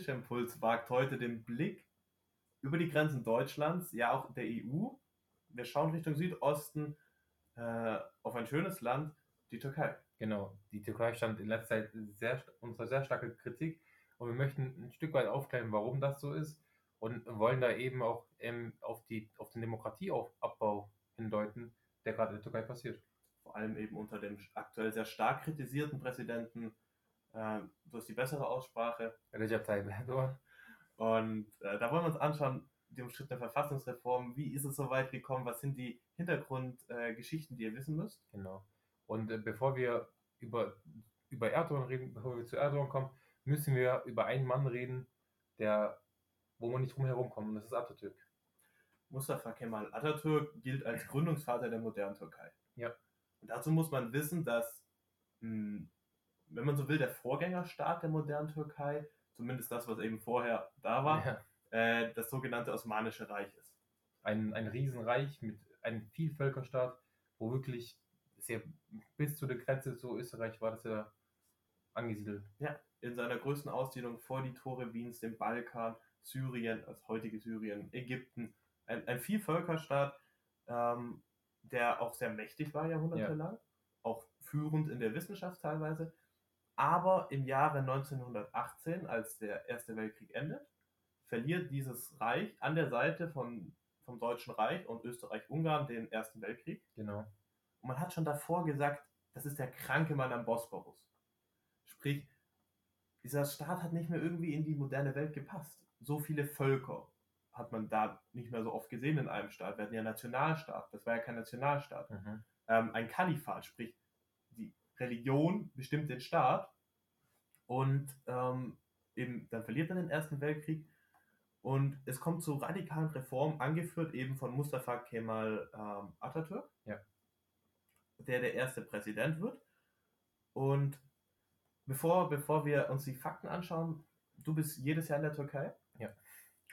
politische Impuls wagt heute den Blick über die Grenzen Deutschlands, ja auch der EU. Wir schauen Richtung Südosten äh, auf ein schönes Land, die Türkei. Genau, die Türkei stand in letzter Zeit sehr, unter sehr starker Kritik und wir möchten ein Stück weit aufklären, warum das so ist und wollen da eben auch ähm, auf, die, auf den Demokratieabbau hindeuten, der gerade in der Türkei passiert. Vor allem eben unter dem aktuell sehr stark kritisierten Präsidenten äh, durch die bessere Aussprache. Recep Tayyip Erdogan. Und äh, da wollen wir uns anschauen, die umstrittene Verfassungsreform, wie ist es so weit gekommen, was sind die Hintergrundgeschichten, äh, die ihr wissen müsst. Genau. Und äh, bevor wir über, über Erdogan reden, bevor wir zu Erdogan kommen, müssen wir über einen Mann reden, der, wo man nicht drum herum kommt, und das ist Atatürk. Mustafa Kemal Atatürk gilt als Gründungsvater der modernen Türkei. Ja. Und dazu muss man wissen, dass, mh, hm, wenn man so will, der Vorgängerstaat der modernen Türkei, zumindest das, was eben vorher da war, ja. äh, das sogenannte Osmanische Reich ist. Ein, ein Riesenreich mit einem Vielvölkerstaat, wo wirklich sehr bis zu der Grenze zu Österreich war das ja angesiedelt. Ja, in seiner größten Ausdehnung vor die Tore Wiens, dem Balkan, Syrien, das heutige Syrien, Ägypten, ein, ein Vielvölkerstaat, ähm, der auch sehr mächtig war jahrhundertelang, ja. auch führend in der Wissenschaft teilweise. Aber im Jahre 1918, als der Erste Weltkrieg endet, verliert dieses Reich an der Seite von, vom Deutschen Reich und Österreich-Ungarn den Ersten Weltkrieg. Genau. Und man hat schon davor gesagt, das ist der kranke Mann am Bosporus. Sprich, dieser Staat hat nicht mehr irgendwie in die moderne Welt gepasst. So viele Völker hat man da nicht mehr so oft gesehen in einem Staat. Wir hatten ja Nationalstaat, das war ja kein Nationalstaat. Mhm. Ähm, ein Kalifat, sprich, Religion bestimmt den Staat und ähm, eben dann verliert man den Ersten Weltkrieg und es kommt zu radikalen Reformen, angeführt eben von Mustafa Kemal ähm, Atatürk. Ja der der erste Präsident wird. Und bevor, bevor wir uns die Fakten anschauen, du bist jedes Jahr in der Türkei. Ja.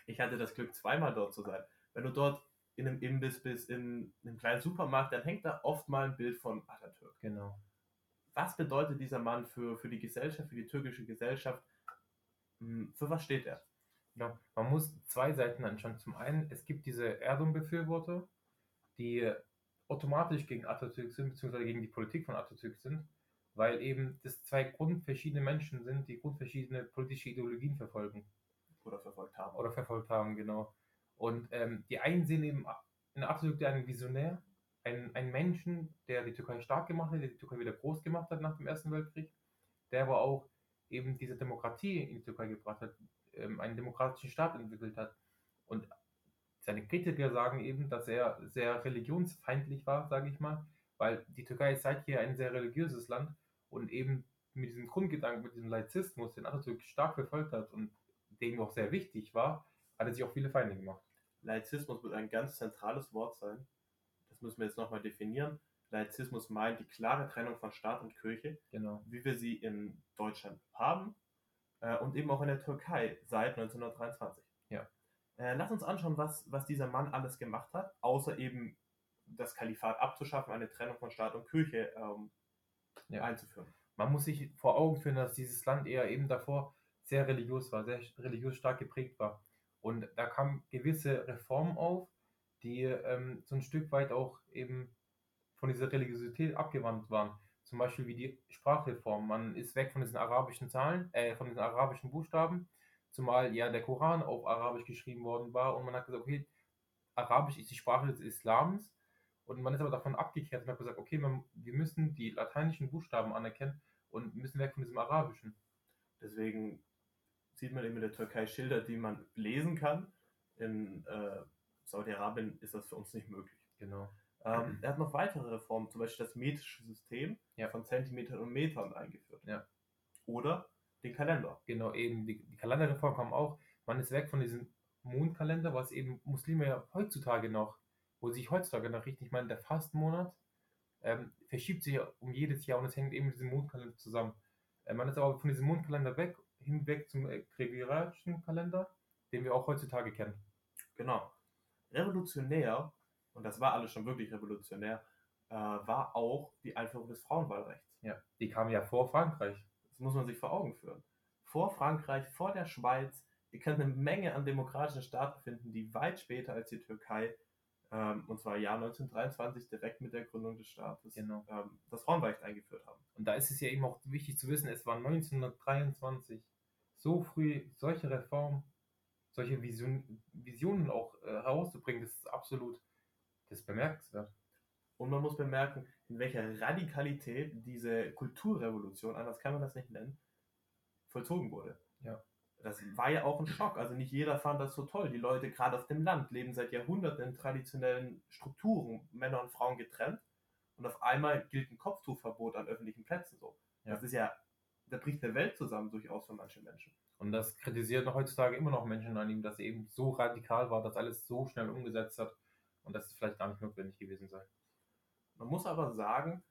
Ich hatte das Glück, zweimal dort zu sein. Wenn du dort in einem Imbiss bist, in einem kleinen Supermarkt, dann hängt da oft mal ein Bild von Atatürk. Genau. Was bedeutet dieser Mann für, für die Gesellschaft, für die türkische Gesellschaft? Hm, für was steht er? Genau. Man muss zwei Seiten anschauen. Zum einen, es gibt diese Erdum-Befürworter, die automatisch gegen Atatürk sind, beziehungsweise gegen die Politik von Atatürk sind, weil eben das zwei grundverschiedene Menschen sind, die grundverschiedene politische Ideologien verfolgen. Oder verfolgt haben. Oder verfolgt haben, genau. Und ähm, die einen sehen eben in Atatürk einen Visionär, einen, einen Menschen, der die Türkei stark gemacht hat, der die Türkei wieder groß gemacht hat nach dem Ersten Weltkrieg, der aber auch eben diese Demokratie in die Türkei gebracht hat, ähm, einen demokratischen Staat entwickelt hat. Und seine Kritiker sagen eben, dass er sehr religionsfeindlich war, sage ich mal, weil die Türkei ist seither ein sehr religiöses Land und eben mit diesem Grundgedanken, mit diesem Laizismus, den Atatürk stark verfolgt hat und dem auch sehr wichtig war, hat er sich auch viele Feinde gemacht. Laizismus wird ein ganz zentrales Wort sein. Das müssen wir jetzt nochmal definieren. Laizismus meint die klare Trennung von Staat und Kirche, genau. wie wir sie in Deutschland haben äh, und eben auch in der Türkei seit 1923. Ja. Äh, lass uns anschauen, was, was dieser Mann alles gemacht hat, außer eben das Kalifat abzuschaffen, eine Trennung von Staat und Kirche ähm, ja. einzuführen. Man muss sich vor Augen führen, dass dieses Land eher eben davor sehr religiös war, sehr religiös stark geprägt war. Und da kamen gewisse Reformen auf, die ähm, so ein Stück weit auch eben von dieser Religiosität abgewandt waren. Zum Beispiel wie die Sprachreform. Man ist weg von diesen arabischen Zahlen, äh, von diesen arabischen Buchstaben zumal ja der Koran auf Arabisch geschrieben worden war und man hat gesagt, okay, Arabisch ist die Sprache des Islams und man ist aber davon abgekehrt und hat gesagt, okay, man, wir müssen die lateinischen Buchstaben anerkennen und müssen weg von diesem Arabischen. Deswegen sieht man eben in der Türkei Schilder, die man lesen kann. In äh, Saudi-Arabien ist das für uns nicht möglich. Genau. Ähm, er hat noch weitere Reformen, zum Beispiel das metrische System ja. von Zentimetern und Metern eingeführt. Ja. Oder den Kalender. Genau, eben die, die Kalenderreform kam auch. Man ist weg von diesem Mondkalender, was eben Muslime ja heutzutage noch, wo sich heutzutage noch richtig, ich meine, der Fastenmonat ähm, verschiebt sich ja um jedes Jahr und es hängt eben mit diesem Mondkalender zusammen. Äh, man ist aber von diesem Mondkalender weg, hinweg zum äh, gregorianischen Kalender, den wir auch heutzutage kennen. Genau. Revolutionär, und das war alles schon wirklich revolutionär, äh, war auch die Einführung des Frauenwahlrechts. Ja, die kam ja vor Frankreich. Das muss man sich vor Augen führen. vor Frankreich, vor der Schweiz. Ihr könnt eine Menge an demokratischen Staaten finden, die weit später als die Türkei, ähm, und zwar Jahr 1923, direkt mit der Gründung des Staates, Genau. ähm, das Frauenrecht eingeführt haben. Und da ist es ja eben auch wichtig zu wissen, es war 1923 so früh solche Reformen, solche Vision, Visionen auch äh, herauszubringen, das ist absolut das ist bemerkenswert. Und man muss bemerken, in welcher Radikalität diese Kulturrevolution, anders kann man das nicht nennen, vollzogen wurde. Ja. Das war ja auch ein Schock. Also nicht jeder fand das so toll. Die Leute gerade auf dem Land leben seit Jahrhunderten in traditionellen Strukturen, Männer und Frauen getrennt. Und auf einmal gilt ein Kopftuchverbot an öffentlichen Plätzen so. Ja. Das ist ja, da bricht eine Welt zusammen durchaus für manche Menschen. Und das kritisieren noch heutzutage immer noch Menschen an ihm, dass er eben so radikal war, dass alles so schnell umgesetzt hat und dass es vielleicht gar nicht notwendig gewesen sei. Man muss aber sagen,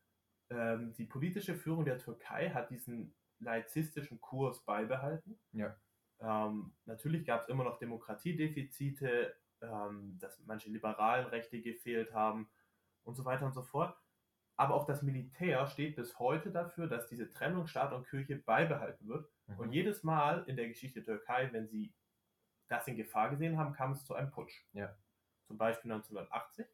ähm, die politische Führung der Türkei hat diesen laizistischen Kurs beibehalten. Ja. Ähm, natürlich gab es immer noch Demokratiedefizite, ähm, dass manche liberalen Rechte gefehlt haben und so weiter und so fort. Aber auch das Militär steht bis heute dafür, dass diese Trennung Staat und Kirche beibehalten wird. Mhm. Und jedes Mal in der Geschichte der Türkei, wenn sie das in Gefahr gesehen haben, kam es zu einem Putsch. Ja. Zum Beispiel 1980.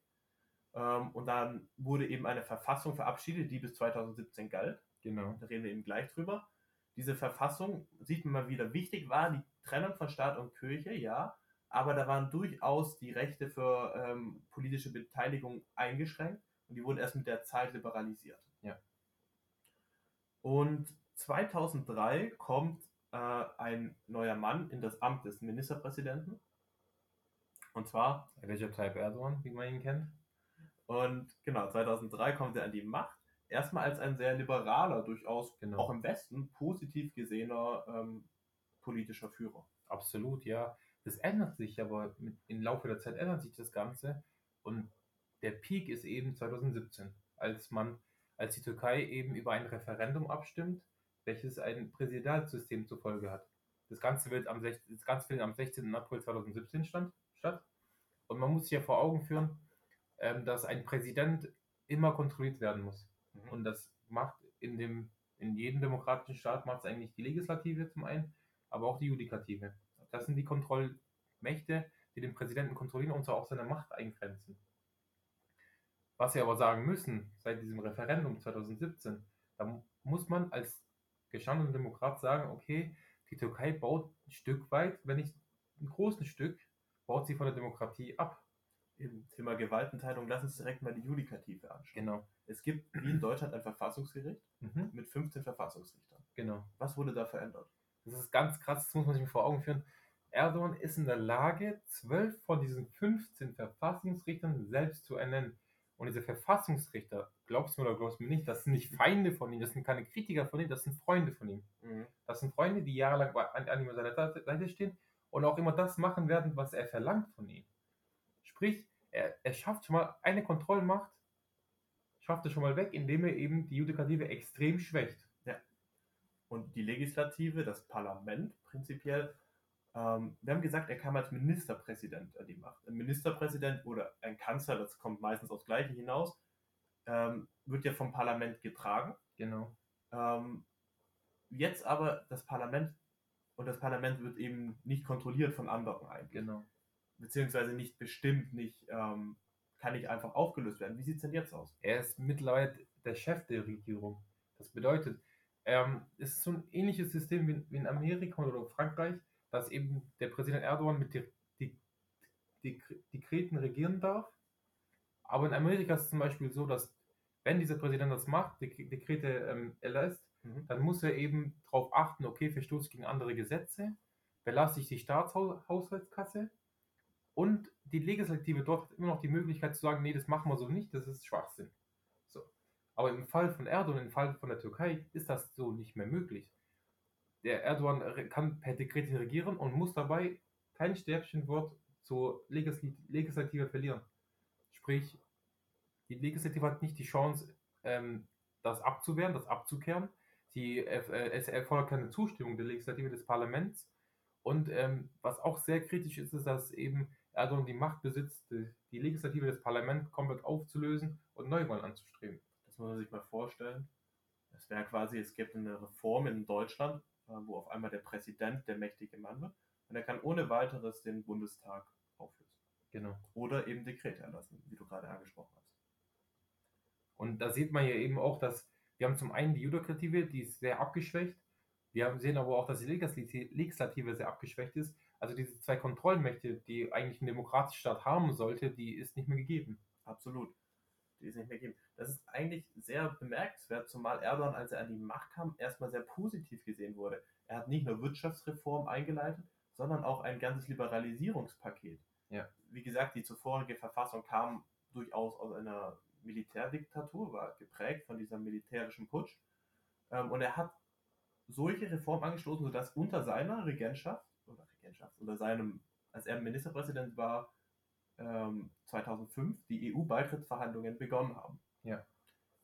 Ähm, und dann wurde eben eine Verfassung verabschiedet, die bis 2017 galt. Genau. Da reden wir eben gleich drüber. Diese Verfassung, sieht man mal wieder, wichtig war die Trennung von Staat und Kirche, ja, aber da waren durchaus die Rechte für ähm, politische Beteiligung eingeschränkt und die wurden erst mit der Zeit liberalisiert. Ja. Und 2003 kommt äh, ein neuer Mann in das Amt des Ministerpräsidenten. Und zwar Recep Tayyip Erdogan, wie man ihn kennt. Und genau, 2003 kommt er an die Macht. Erstmal als ein sehr liberaler, durchaus Genau. auch im Westen positiv gesehener ähm, politischer Führer. Absolut, ja. Das ändert sich, aber mit, im Laufe der Zeit ändert sich das Ganze. Und der Peak ist eben 2017, als man, als die Türkei eben über ein Referendum abstimmt, welches ein Präsidialsystem zur Folge hat. Das Ganze wird am, 16, das Ganze findet am 16. April 2017 stand, statt. Und man muss sich ja vor Augen führen, ähm, dass ein Präsident immer kontrolliert werden muss. Und das macht in dem, in jedem demokratischen Staat macht es eigentlich die Legislative zum einen, aber auch die Judikative. Das sind die Kontrollmächte, die den Präsidenten kontrollieren und so auch seine Macht eingrenzen. Was wir aber sagen müssen, seit diesem Referendum 2017, da mu- muss man als gestandener Demokrat sagen, okay, die Türkei baut ein Stück weit, wenn nicht ein großes Stück, baut sie von der Demokratie ab. Im Thema Gewaltenteilung, lass uns direkt mal die Judikative anschauen. Genau. Es gibt wie in Deutschland ein Verfassungsgericht Mhm. mit 15 Verfassungsrichtern. Genau. Was wurde da verändert? Das ist ganz krass, das muss man sich vor Augen führen. Erdogan ist in der Lage, zwölf von diesen 15 Verfassungsrichtern selbst zu ernennen. Und diese Verfassungsrichter, glaubst du mir oder glaubst du mir nicht, das sind nicht Feinde von ihm, das sind keine Kritiker von ihm, das sind Freunde von ihm. Das sind Freunde, die jahrelang an, an ihm an seiner Seite stehen und auch immer das machen werden, was er verlangt von ihm. Sprich, er, er schafft schon mal eine Kontrollmacht, schafft es schon mal weg, indem er eben die Judikative extrem schwächt. Und die Legislative, das Parlament prinzipiell, ähm, wir haben gesagt, er kam als Ministerpräsident an die Macht. Ein Ministerpräsident oder ein Kanzler, das kommt meistens aufs Gleiche hinaus, ähm, wird ja vom Parlament getragen. Genau. Ähm, jetzt aber das Parlament und das Parlament wird eben nicht kontrolliert von anderen eigentlich. Genau. Beziehungsweise nicht bestimmt, nicht, ähm, kann nicht einfach aufgelöst werden. Wie sieht es denn jetzt aus? Er ist mittlerweile der Chef der Regierung. Das bedeutet, ähm, es ist so ein ähnliches System wie, wie in Amerika oder Frankreich, dass eben der Präsident Erdogan mit Dekreten regieren darf. Aber in Amerika ist es zum Beispiel so, dass wenn dieser Präsident das macht, Dekrete ähm, erlässt, Mhm. dann muss er eben darauf achten, okay, Verstoß gegen andere Gesetze, belasse ich die Staatshaushaltskasse und die Legislative dort hat immer noch die Möglichkeit zu sagen, nee, das machen wir so nicht, das ist Schwachsinn. So. Aber im Fall von Erdogan, im Fall von der Türkei, ist das so nicht mehr möglich. Der Erdogan kann per Dekret regieren und muss dabei kein Stäbchenwort zur Legisl Legislative verlieren. Sprich, die Legislative hat nicht die Chance, ähm, das abzuwehren, das abzukehren. Die, äh, es erfordert keine Zustimmung der Legislative des Parlaments. Und ähm, was auch sehr kritisch ist, ist, dass eben Erdogan die Macht besitzt, die, Legislative des Parlaments komplett aufzulösen und Neuwahlen anzustreben. Das muss man sich mal vorstellen. Das wäre quasi, es gibt eine Reform in Deutschland, äh, wo auf einmal der Präsident der mächtige Mann wird. Und er kann ohne weiteres den Bundestag auflösen. Genau. Oder eben Dekrete erlassen, wie du gerade angesprochen hast. Und da sieht man ja eben auch, dass wir haben zum einen die Judikative, die ist sehr abgeschwächt. Wir sehen aber auch, dass die Legislative sehr abgeschwächt ist. Also diese zwei Kontrollmächte, die eigentlich ein demokratischer Staat haben sollte, die ist nicht mehr gegeben. Absolut. Die ist nicht mehr gegeben. Das ist eigentlich sehr bemerkenswert, zumal Erdogan, als er an die Macht kam, erstmal sehr positiv gesehen wurde. Er hat nicht nur Wirtschaftsreform eingeleitet, sondern auch ein ganzes Liberalisierungspaket. Ja. Wie gesagt, die zuvorige Verfassung kam durchaus aus einer Militärdiktatur, war geprägt von diesem militärischen Putsch. Ähm, und er hat solche Reformen angestoßen, sodass unter seiner Regentschaft, oder Regentschaft, unter seinem, als er Ministerpräsident war, ähm, 2005 die EU-Beitrittsverhandlungen begonnen haben. Ja.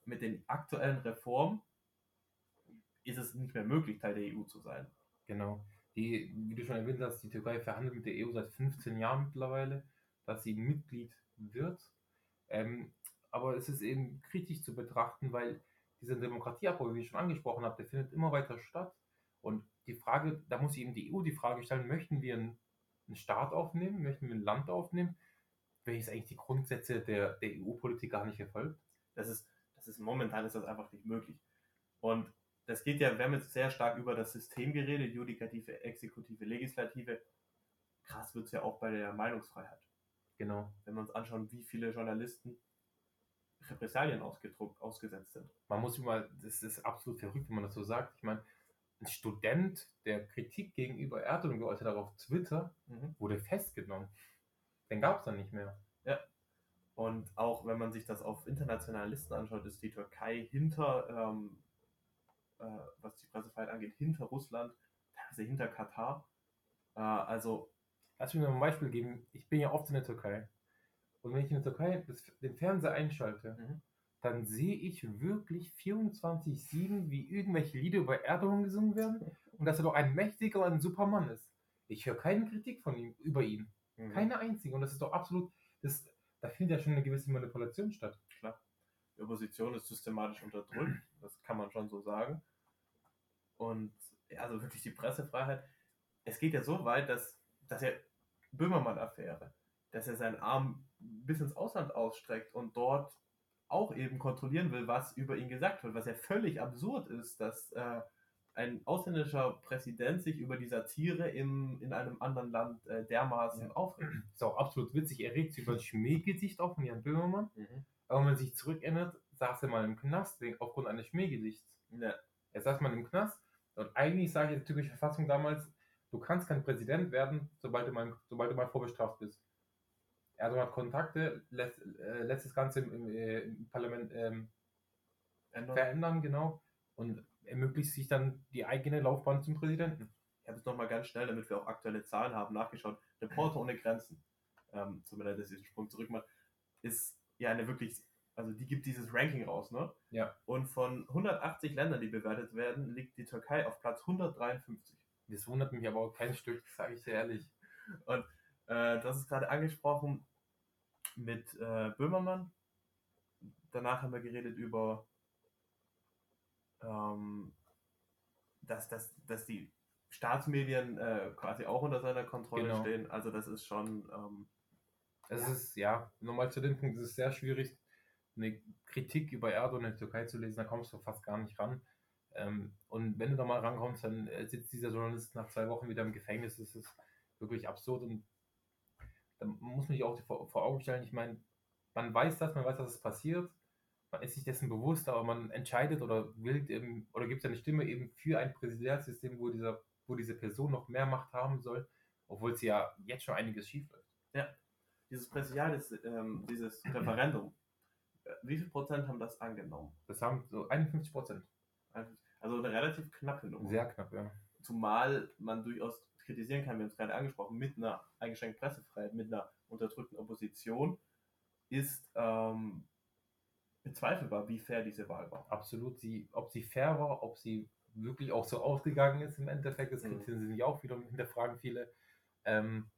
Mit den aktuellen Reformen ist es nicht mehr möglich, Teil der EU zu sein. Genau. Die, wie du schon erwähnt hast, die Türkei verhandelt mit der EU seit 15 Jahren mittlerweile, dass sie Mitglied wird. Ähm, aber es ist eben kritisch zu betrachten, weil dieser Demokratieabbau, wie ich schon angesprochen habe, der findet immer weiter statt. Und die Frage, da muss eben die EU die Frage stellen, möchten wir einen, einen Staat aufnehmen, möchten wir ein Land aufnehmen, welches eigentlich die Grundsätze der, der EU-Politik gar nicht erfolgt? Das ist, das ist momentan ist das einfach nicht möglich. Und das geht ja, wir haben jetzt sehr stark über das System geredet, Judikative, Exekutive, Legislative. Krass wird es ja auch bei der Meinungsfreiheit. Genau. Wenn wir uns anschauen, wie viele Journalisten Repressalien ausgedruckt, ausgesetzt sind. Man muss immer, das ist absolut verrückt, wenn man das so sagt. Ich meine, ein Student, der Kritik gegenüber Erdogan geäußert hat auf Twitter, Mhm. wurde festgenommen. Den gab es dann nicht mehr. Und auch wenn man sich das auf internationalen Listen anschaut, ist die Türkei hinter, ähm, äh, was die Pressefreiheit angeht, hinter Russland, teilweise hinter Katar. Äh, also, Lass mich noch ein Beispiel geben. Ich bin ja oft in der Türkei. Und wenn ich in der Türkei den Fernseher einschalte, Mhm. dann sehe ich wirklich 24-7, wie irgendwelche Lieder über Erdogan gesungen werden und dass er doch ein mächtiger und ein super Mann ist. Ich höre keine Kritik von ihm, über ihn. Mhm. Keine einzige. Und das ist doch absolut, das, da findet ja schon eine gewisse Manipulation statt. die Opposition ist systematisch unterdrückt, das kann man schon so sagen. Und ja, also wirklich die Pressefreiheit. Es geht ja so weit, dass, dass er Böhmermann-Affäre, dass er seinen Arm bis ins Ausland ausstreckt und dort auch eben kontrollieren will, was über ihn gesagt wird, was ja völlig absurd ist, dass äh, ein ausländischer Präsident sich über die Satire im, in einem anderen Land äh, dermaßen Ja. aufregt. Ist auch absolut witzig. Er regt sich über das Schmähgesicht auf von Jan Böhmermann. Mhm. Aber wenn man sich zurückerinnert, saß er mal im Knast wegen, aufgrund eines Schmähgesichts. Ja, Er saß mal im Knast und eigentlich sage ich die türkische Verfassung damals, du kannst kein Präsident werden, sobald du mal, sobald du mal vorbestraft bist. Erdogan hat Kontakte, lässt, äh, lässt das Ganze im, im, äh, im Parlament ähm, ändern. verändern, genau, und ermöglicht sich dann die eigene Laufbahn zum Präsidenten. Ich habe es nochmal ganz schnell, damit wir auch aktuelle Zahlen haben, nachgeschaut. Reporter ohne Grenzen, ähm, leid, dass ich diesen Sprung zurückmache, ist ja eine wirklich, also die gibt dieses Ranking raus, ne? Ja. Und von 180 Ländern, die bewertet werden, liegt die Türkei auf Platz 153. Das wundert mich aber auch kein Stück, sage ich dir ehrlich. Äh, das ist gerade angesprochen mit äh, Böhmermann. Danach haben wir geredet über, ähm, dass, dass, dass die Staatsmedien äh, quasi auch unter seiner Kontrolle Genau. stehen. Also das ist schon, ähm, Es Ja. ist, ja, nochmal zu dem Punkt, es ist sehr schwierig, eine Kritik über Erdogan in der Türkei zu lesen, da kommst du fast gar nicht ran. Ähm, und wenn du da mal rankommst, dann äh, sitzt dieser Journalist nach zwei Wochen wieder im Gefängnis. Das ist wirklich absurd und da muss man sich auch vor, vor Augen stellen, ich meine, man weiß das, man weiß, dass es passiert, man ist sich dessen bewusst, aber man entscheidet oder will eben, oder gibt seine Stimme eben für ein Präsidialsystem, wo, dieser, wo diese Person noch mehr Macht haben soll, obwohl sie ja jetzt schon einiges schief läuft. dieses Präsidial, ähm, dieses Referendum, wie viel Prozent haben das angenommen? Das haben so 51 Prozent. Also eine relativ knappe Nummer. Sehr knapp, ja. Zumal man durchaus kritisieren kann, wir haben es gerade angesprochen, mit einer eingeschränkten Pressefreiheit, mit einer unterdrückten Opposition, ist ähm, bezweifelbar, wie fair diese Wahl war. Absolut. Sie, ob sie fair war, ob sie wirklich auch so ausgegangen ist im Endeffekt, das Mhm. kritisieren sie auch wieder und hinterfragen viele. Ähm,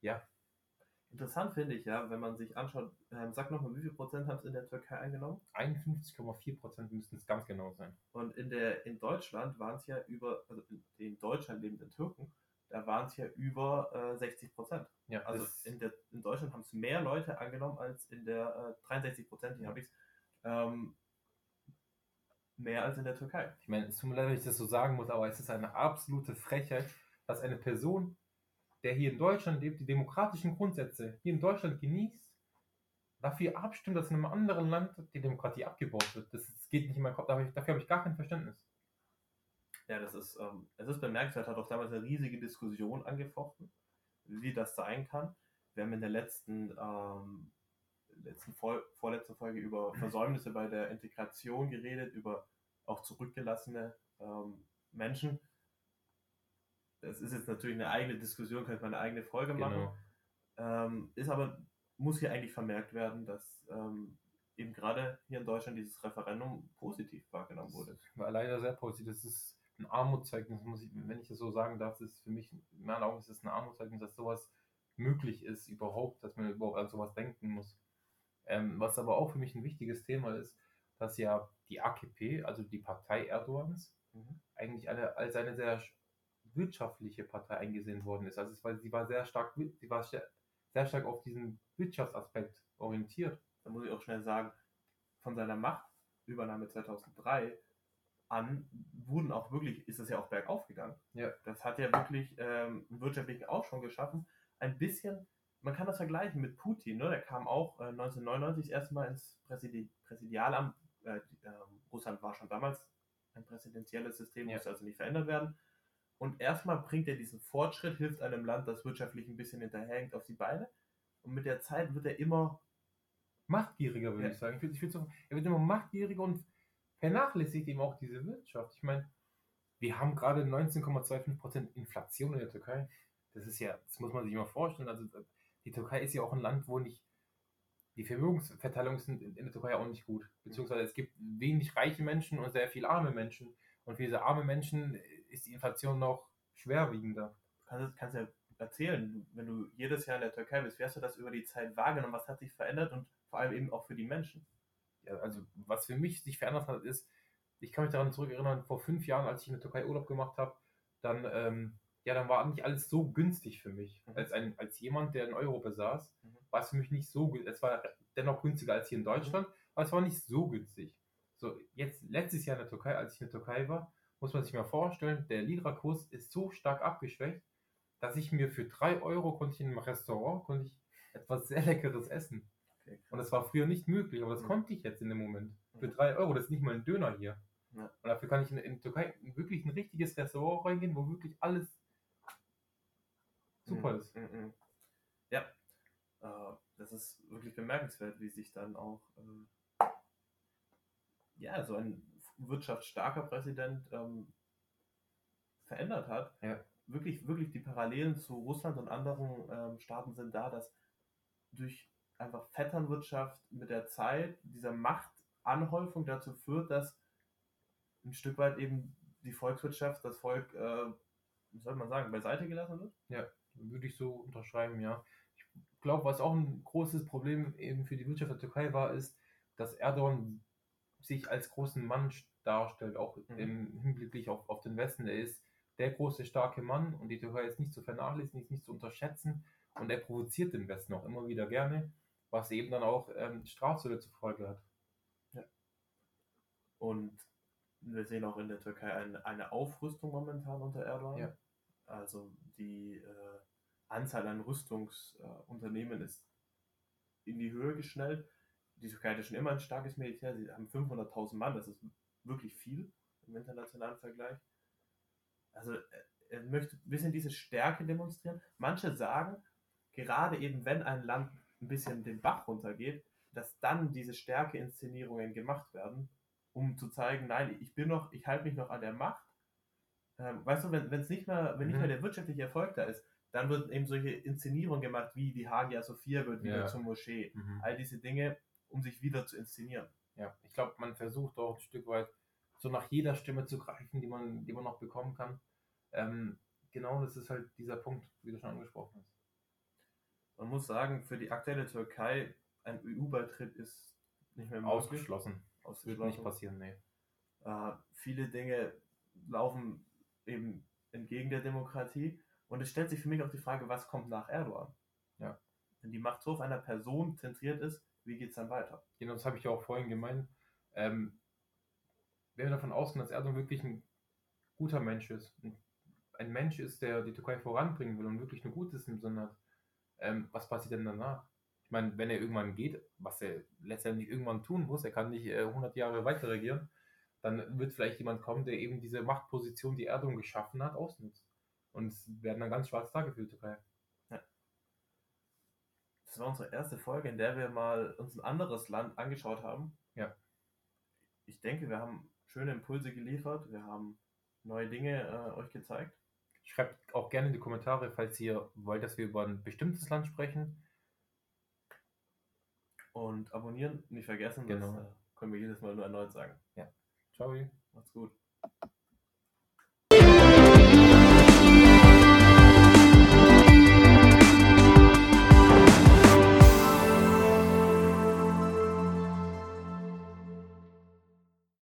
ja, Interessant finde ich ja, wenn man sich anschaut, ähm, sag nochmal, wie viel Prozent haben es in der Türkei eingenommen? 51,4 Prozent müssten es ganz genau sein. Und in, der, in Deutschland waren es ja über, also in, Deutschland lebenden Türken, da waren es ja über äh, 60 Prozent. Ja, Also in, der, in Deutschland haben es mehr Leute angenommen als in der äh, 63 Prozent, hier habe ich ähm, mehr als in der Türkei. Ich meine, es tut mir leid, wenn ich das so sagen muss, aber es ist eine absolute Frechheit, dass eine Person, der hier in Deutschland lebt, die demokratischen Grundsätze hier in Deutschland genießt, dafür abstimmt, dass in einem anderen Land die Demokratie abgebaut wird. Das, das geht nicht in meinen Kopf. Dafür, dafür habe ich gar kein Verständnis. Ja, das ist, ähm, es ist bemerkenswert, hat auch damals eine riesige Diskussion angefochten, wie das sein kann. Wir haben in der letzten, ähm, letzten Vol vorletzten Folge über Versäumnisse bei der Integration geredet, über auch zurückgelassene ähm, Menschen. Das ist jetzt natürlich eine eigene Diskussion, könnte man eine eigene Folge machen. Genau. Ähm, ist aber, muss hier eigentlich vermerkt werden, dass ähm, eben gerade hier in Deutschland dieses Referendum positiv wahrgenommen wurde. Das war leider sehr positiv. Das ist ein Armutszeugnis, muss ich, wenn ich das so sagen darf, das ist für mich, in meinen Augen ist es ein Armutszeugnis, dass sowas möglich ist überhaupt, dass man überhaupt an sowas denken muss. Ähm, was aber auch für mich ein wichtiges Thema ist, dass ja die AKP, also die Partei Erdogans, Mhm. eigentlich eine, als eine sehr sch- wirtschaftliche Partei eingesehen worden ist. Also es war, sie war sehr stark, sie war sehr, sehr stark auf diesen Wirtschaftsaspekt orientiert. da muss ich auch schnell sagen, von seiner Machtübernahme 2003 an wurden auch wirklich, ist es ja auch bergauf gegangen. Ja. Das hat ja wirklich ähm, einen wirtschaftlichen Aufschwung geschaffen. Ein bisschen, man kann das vergleichen mit Putin, ne? der kam auch äh, 1999 das erste Mal ins Präsidi Präsidialamt. Äh, ähm, Russland war schon damals ein präsidentielles System, Ja. musste also nicht verändert werden. Und erstmal bringt er diesen Fortschritt, hilft einem Land, das wirtschaftlich ein bisschen hinterhängt, auf die Beine. Und mit der Zeit wird er immer machtgieriger, würde Ja. ich sagen. Ich so, er wird immer machtgieriger und vernachlässigt eben auch diese Wirtschaft. Ich meine, wir haben gerade 19,25% Inflation in der Türkei. Das ist ja, das muss man sich mal vorstellen. Also die Türkei ist ja auch ein Land, wo nicht die Vermögensverteilung sind in der Türkei auch nicht gut. Beziehungsweise es gibt wenig reiche Menschen und sehr viel arme Menschen. Und für diese armen Menschen ist die Inflation noch schwerwiegender. kannst, kannst ja erzählen, du- wenn du jedes Jahr in der Türkei bist, wie hast du das über die Zeit wahrgenommen? Was hat sich verändert und vor allem eben auch für die Menschen? ja, also was für mich sich verändert hat, ist, ich kann mich daran zurückerinnern, vor fünf Jahren, als ich in der Türkei Urlaub gemacht habe, dann, ähm, ja, dann war nicht alles so günstig für mich. Mhm. Als, ein, als jemand, der einen Euro besaß, Mhm. war es für mich nicht so günstig. Es war dennoch günstiger als hier in Deutschland, aber es war nicht so günstig. So, jetzt, letztes Jahr in der Türkei, als ich in der Türkei war, muss man sich mal vorstellen, der Lira-Kurs ist so stark abgeschwächt, dass ich mir für drei Euro konnte ich in einem Restaurant konnte ich etwas sehr Leckeres essen. Okay, Und das war früher nicht möglich, aber das Mhm. konnte ich jetzt in dem Moment. Für Mhm. 3 Euro, das ist nicht mal ein Döner hier. Ja. Und dafür kann ich in, in der Türkei in wirklich ein richtiges Restaurant reingehen, wo wirklich alles super Mhm, ist. mhm, mhm. Ja, äh, das ist wirklich bemerkenswert, wie sich dann auch äh, ja, so ein wirtschaftsstarker Präsident ähm, verändert hat. Ja. Wirklich, wirklich die Parallelen zu Russland und anderen ähm, Staaten sind da, dass durch einfach Vetternwirtschaft mit der Zeit dieser Machtanhäufung dazu führt, dass ein Stück weit eben die Volkswirtschaft, das Volk, äh, wie soll man sagen, beiseite gelassen wird. Würde ich so unterschreiben, ja. Ich glaube, was auch ein großes Problem eben für die Wirtschaft der Türkei war, ist, dass Erdogan sich als großen Mann darstellt, auch Mhm. im Hinblick auf, auf den Westen. Er ist der große, starke Mann und die Türkei ist nicht zu vernachlässigen, ist nicht zu unterschätzen und er provoziert den Westen auch immer wieder gerne, was eben dann auch ähm, Strafzölle zur Folge hat. Und wir sehen auch in der Türkei eine, eine Aufrüstung momentan unter Erdogan. Ja. Also die äh, Anzahl an Rüstungsunternehmen ist in die Höhe geschnellt. Die Türkei hat ja schon immer ein starkes Militär. Sie haben 500.000 Mann. Das ist wirklich viel im internationalen Vergleich. Also er, er möchte ein bisschen diese Stärke demonstrieren. Manche sagen, gerade eben wenn ein Land ein bisschen den Bach runtergeht, dass dann diese Stärke-Inszenierungen gemacht werden, um zu zeigen, nein, ich bin noch, ich halte mich noch an der Macht. Ähm, weißt du, wenn es nicht mehr, wenn nicht Mhm. mehr der wirtschaftliche Erfolg da ist, dann wird eben solche Inszenierungen gemacht, wie die Hagia Sophia wird wieder Ja. zur Moschee. All diese Dinge, um sich wieder zu inszenieren. Ja, ich glaube, man versucht auch ein Stück weit so nach jeder Stimme zu greifen, die man, die man noch bekommen kann. Ähm, genau, das ist halt dieser Punkt, wie du schon angesprochen hast. Man muss sagen, für die aktuelle Türkei ein EU-Beitritt ist nicht mehr möglich. Ausgeschlossen. Das wird nicht passieren, nee. Äh, viele Dinge laufen eben entgegen der Demokratie. Und es stellt sich für mich auch die Frage, was kommt nach Erdogan? Ja. Wenn die Macht so auf einer Person zentriert ist, wie geht es dann weiter? Genau, das habe ich ja auch vorhin gemeint. Ähm, wenn wir davon ausgehen, dass Erdogan wirklich ein guter Mensch ist, ein Mensch ist, der die Türkei voranbringen will und wirklich ein Gutes im Sinne hat, ähm, was passiert denn danach? Ich meine, wenn er irgendwann geht, was er letztendlich irgendwann tun muss, er kann nicht äh, 100 Jahre weiter regieren, dann wird vielleicht jemand kommen, der eben diese Machtposition, die Erdogan geschaffen hat, ausnutzt. Und es werden dann ganz schwarze Tage für die Türkei. Ja. Das war unsere erste Folge, in der wir mal uns ein anderes Land angeschaut haben. Ja. Ich denke, wir haben schöne Impulse geliefert, wir haben neue Dinge äh, euch gezeigt. Schreibt auch gerne in die Kommentare, falls ihr wollt, dass wir über ein bestimmtes Land sprechen. Und abonnieren nicht vergessen, Genau. das äh, können wir jedes Mal nur erneut sagen. Ciao.